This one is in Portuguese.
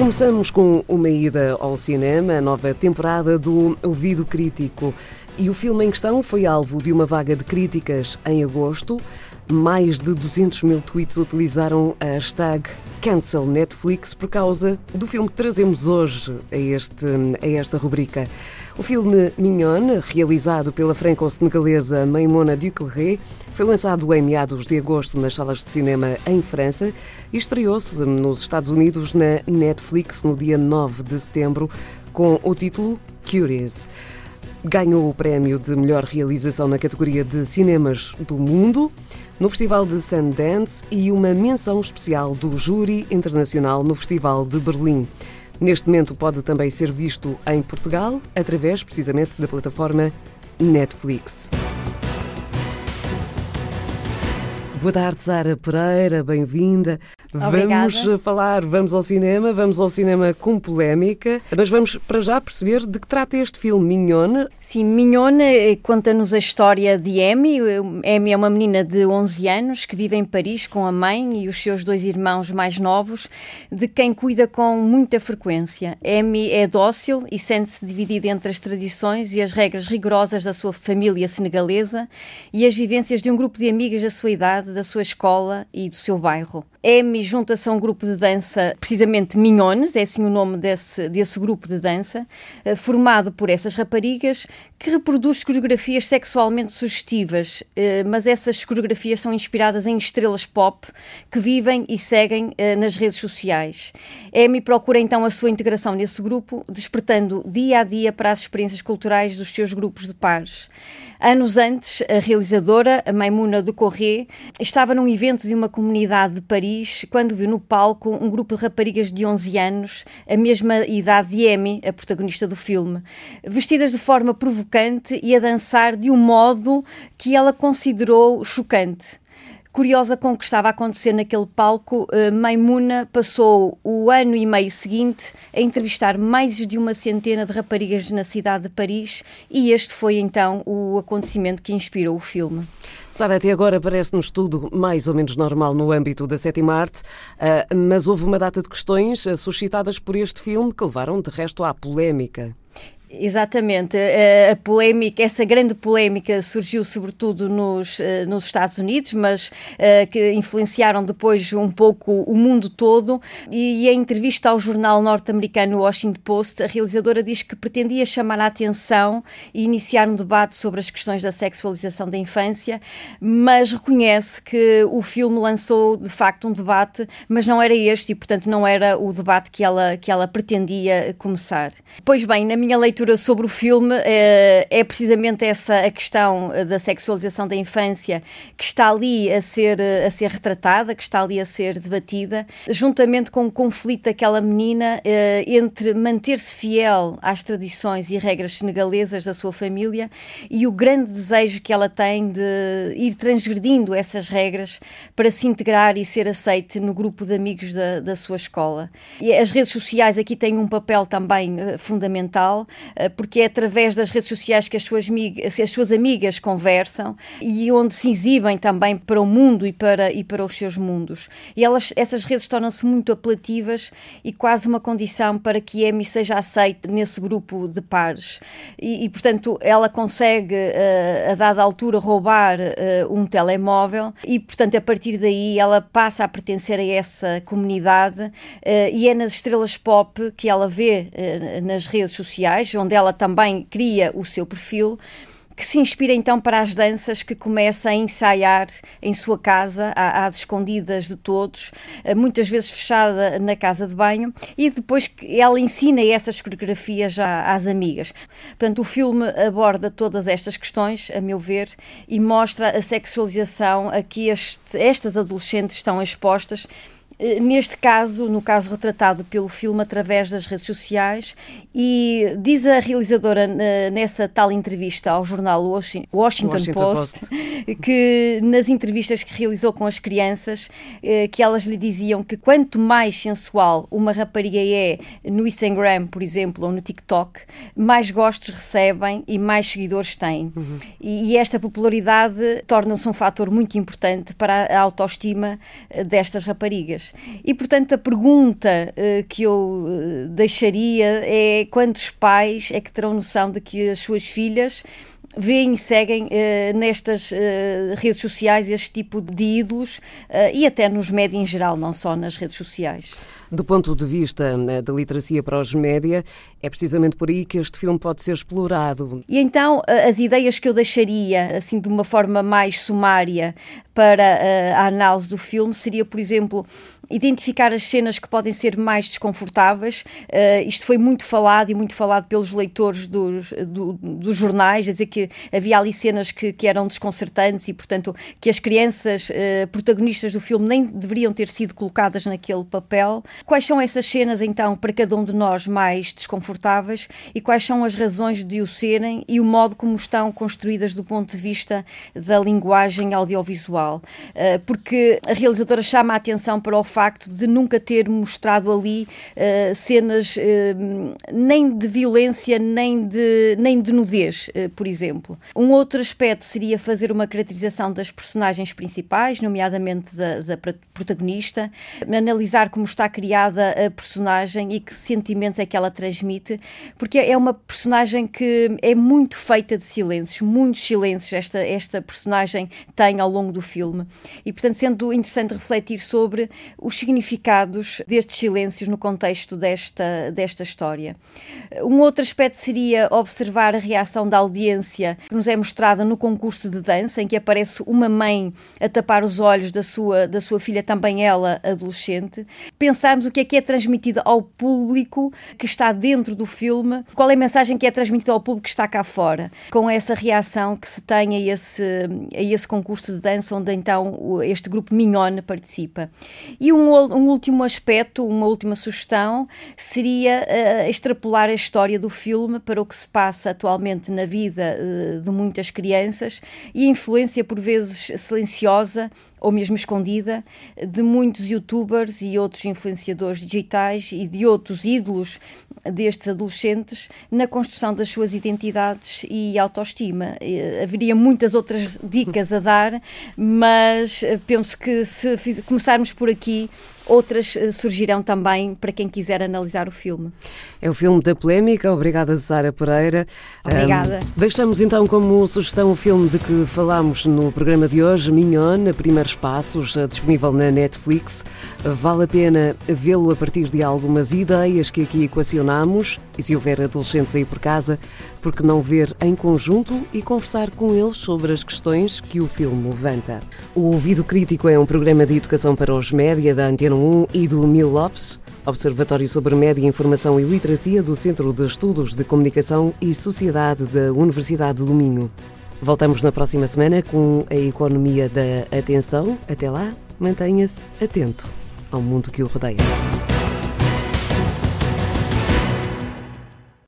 Começamos com uma ida ao cinema, a nova temporada do Ouvido Crítico. E o filme em questão foi alvo de uma vaga de críticas em agosto. Mais de 200 mil tweets utilizaram a hashtag Cancel Netflix por causa do filme que trazemos hoje a, este, a esta rubrica. O filme Mignon, realizado pela franco-senegalesa Maimona Ducleré, foi lançado em meados de agosto nas salas de cinema em França e estreou-se nos Estados Unidos na Netflix no dia 9 de setembro com o título Curious. Ganhou o prémio de melhor realização na categoria de cinemas do mundo no Festival de Sundance e uma menção especial do Júri Internacional no Festival de Berlim. Neste momento pode também ser visto em Portugal através precisamente da plataforma Netflix. Boa tarde, Sara Pereira, bem-vinda. Vamos falar, vamos ao cinema, vamos ao cinema com polémica, mas vamos para já perceber de que trata este filme, Mignone. Sim, Mignone eh, conta-nos a história de Amy. Amy é uma menina de 11 anos que vive em Paris com a mãe e os seus dois irmãos mais novos, de quem cuida com muita frequência. Amy é dócil e sente-se dividida entre as tradições e as regras rigorosas da sua família senegalesa e as vivências de um grupo de amigas da sua idade, da sua escola e do seu bairro. Amy junta-se a um grupo de dança, precisamente Minhones, é assim o nome desse, desse grupo de dança, eh, formado por essas raparigas que reproduz coreografias sexualmente sugestivas, eh, mas essas coreografias são inspiradas em estrelas pop que vivem e seguem eh, nas redes sociais. Amy procura então a sua integração nesse grupo, despertando dia a dia para as experiências culturais dos seus grupos de pares. Anos antes, a realizadora, a Maimuna de Corré, estava num evento de uma comunidade de Paris quando viu no palco um grupo de raparigas de 11 anos, a mesma idade de Amy, a protagonista do filme, vestidas de forma provocante e a dançar de um modo que ela considerou chocante. Curiosa com o que estava a acontecer naquele palco, eh, Maimuna passou o ano e meio seguinte a entrevistar mais de uma centena de raparigas na cidade de Paris e este foi então o acontecimento que inspirou o filme. Sara, até agora parece-nos tudo mais ou menos normal no âmbito da sétima arte, eh, mas houve uma data de questões eh, suscitadas por este filme que levaram de resto à polémica. Exatamente. A, polémica, essa grande polémica surgiu sobretudo nos, eh, nos Estados Unidos, mas uh, que influenciaram depois um pouco o mundo todo. E, em entrevista ao jornal norte-americano Washington Post, a realizadora diz que pretendia chamar a atenção e iniciar um debate sobre as questões da sexualização da infância, mas reconhece que o filme lançou de facto um debate, mas não era este e, portanto, não era o debate que ela, que ela pretendia começar. Pois bem, na minha leitura leitura sobre o filme é, é precisamente essa a questão eh, da sexualização da infância que está ali a ser, eh, a ser retratada, que está ali a ser debatida, juntamente com o conflito daquela menina entre manter-se fiel às tradições e regras senegalesas da sua família e o grande desejo que ela tem de ir transgredindo essas regras para se integrar e ser aceite no grupo de amigos da, da sua escola. E as redes sociais aqui têm um papel também fundamental, porque é através das redes sociais que as suas, amigas, as suas amigas conversam e onde se exibem também para o mundo e para, e para os seus mundos. E elas, essas redes tornam-se muito apelativas e quase uma condição para que Amy seja aceite nesse grupo de pares. E, e portanto, ela consegue, uh, a dada altura, roubar uh, um telemóvel e, portanto, a partir daí ela passa a pertencer a essa comunidade e é nas estrelas pop que ela vê nas redes sociais, onde ela também cria o seu perfil que se inspira então para as danças que começa a ensaiar em sua casa, às escondidas de todos, eh, muitas vezes fechada na casa de banho, e depois que ela ensina essas coreografias às amigas. Portanto, o filme aborda todas estas questões, a meu ver, e mostra a sexualização a que este, estas adolescentes estão expostas neste caso, no caso retratado pelo filme através das redes sociais, e diz a realizadora nessa tal entrevista ao jornal Washington, Washington Post, Post, que nas entrevistas que realizou com as crianças, eh, que elas lhe diziam que quanto mais sensual uma rapariga é no Instagram, por exemplo, ou no TikTok, mais gostos recebem e mais seguidores têm. Uhum. E, esta popularidade torna-se um fator muito importante para a autoestima eh, destas raparigas. E, portanto, a pergunta uh, que eu uh, deixaria é quantos pais é que terão noção de que as suas filhas veem e seguem uh, nestas uh, redes sociais este tipo de ídolos uh, e até nos médias em geral, não só nas redes sociais. Do ponto de vista né, da literacia para os média, é precisamente por aí que este filme pode ser explorado. E então, as ideias que eu deixaria, assim, de uma forma mais sumária, para a análise do filme seria, por exemplo, identificar as cenas que podem ser mais desconfortáveis. Uh, isto foi muito falado e muito falado pelos leitores dos, do, dos jornais, a dizer que havia ali cenas que, que eram desconcertantes e, portanto, que as crianças uh, protagonistas do filme nem deveriam ter sido colocadas naquele papel. Quais são essas cenas, então, para cada um de nós mais desconfortáveis e quais são as razões de o serem e o modo como estão construídas do ponto de vista da linguagem audiovisual? Uh, porque a realizadora chama a atenção para o facto facto de nunca ter mostrado ali uh, cenas uh, nem de violência nem de, nem de nudez, uh, por exemplo. Um outro aspecto seria fazer uma caracterização das personagens principais, nomeadamente da, da protagonista, analisar como está criada a personagem e que sentimentos é que ela transmite, porque é uma personagem que é muito feita de silêncios, muitos silêncios esta, esta personagem tem ao longo do filme. E, portanto, sendo interessante refletir sobre os significados destes silêncios no contexto desta, desta história. Um outro aspecto seria observar a reação da audiência que nos é mostrada no concurso de dança, em que aparece uma mãe a tapar os olhos da sua, da sua filha, também ela adolescente. Pensarmos o que é que é transmitido ao público que está dentro do filme, qual é a mensagem que é transmitida ao público que está cá fora, com essa reação que se tem a esse, a esse concurso de dança, onde então este grupo Mignon participa. E um um, um último aspecto, uma última sugestão, seria uh, extrapolar a história do filme para o que se passa atualmente na vida uh, de muitas crianças e a influência, por vezes silenciosa ou mesmo escondida, de muitos youtubers e outros influenciadores digitais e de outros ídolos destes adolescentes na construção das suas identidades e autoestima. Eh, haveria muitas outras dicas a dar, mas penso que se começarmos por aqui, outras eh, surgirão também para quem quiser analisar o filme. É o filme da polémica. Obrigada, Sara Pereira. Obrigada. Um, deixamos então como sugestão o filme de que falámos no programa de hoje, Mignon, Primeiros Passos, eh, disponível na Netflix. Vale a pena vê-lo a partir de algumas ideias que aqui equacionamos e se houver adolescentes aí por casa, porque não ver em conjunto e conversar com eles sobre as questões que o filme levanta. O Ouvido Crítico é um programa de educação para os média da Antena 1 e do Mil Lopes. Observatório sobre Média, Informação e Literacia do Centro de Estudos de Comunicação e Sociedade da Universidade do Minho. Voltamos na próxima semana com a economia da atenção. Até lá, mantenha-se atento ao mundo que o rodeia.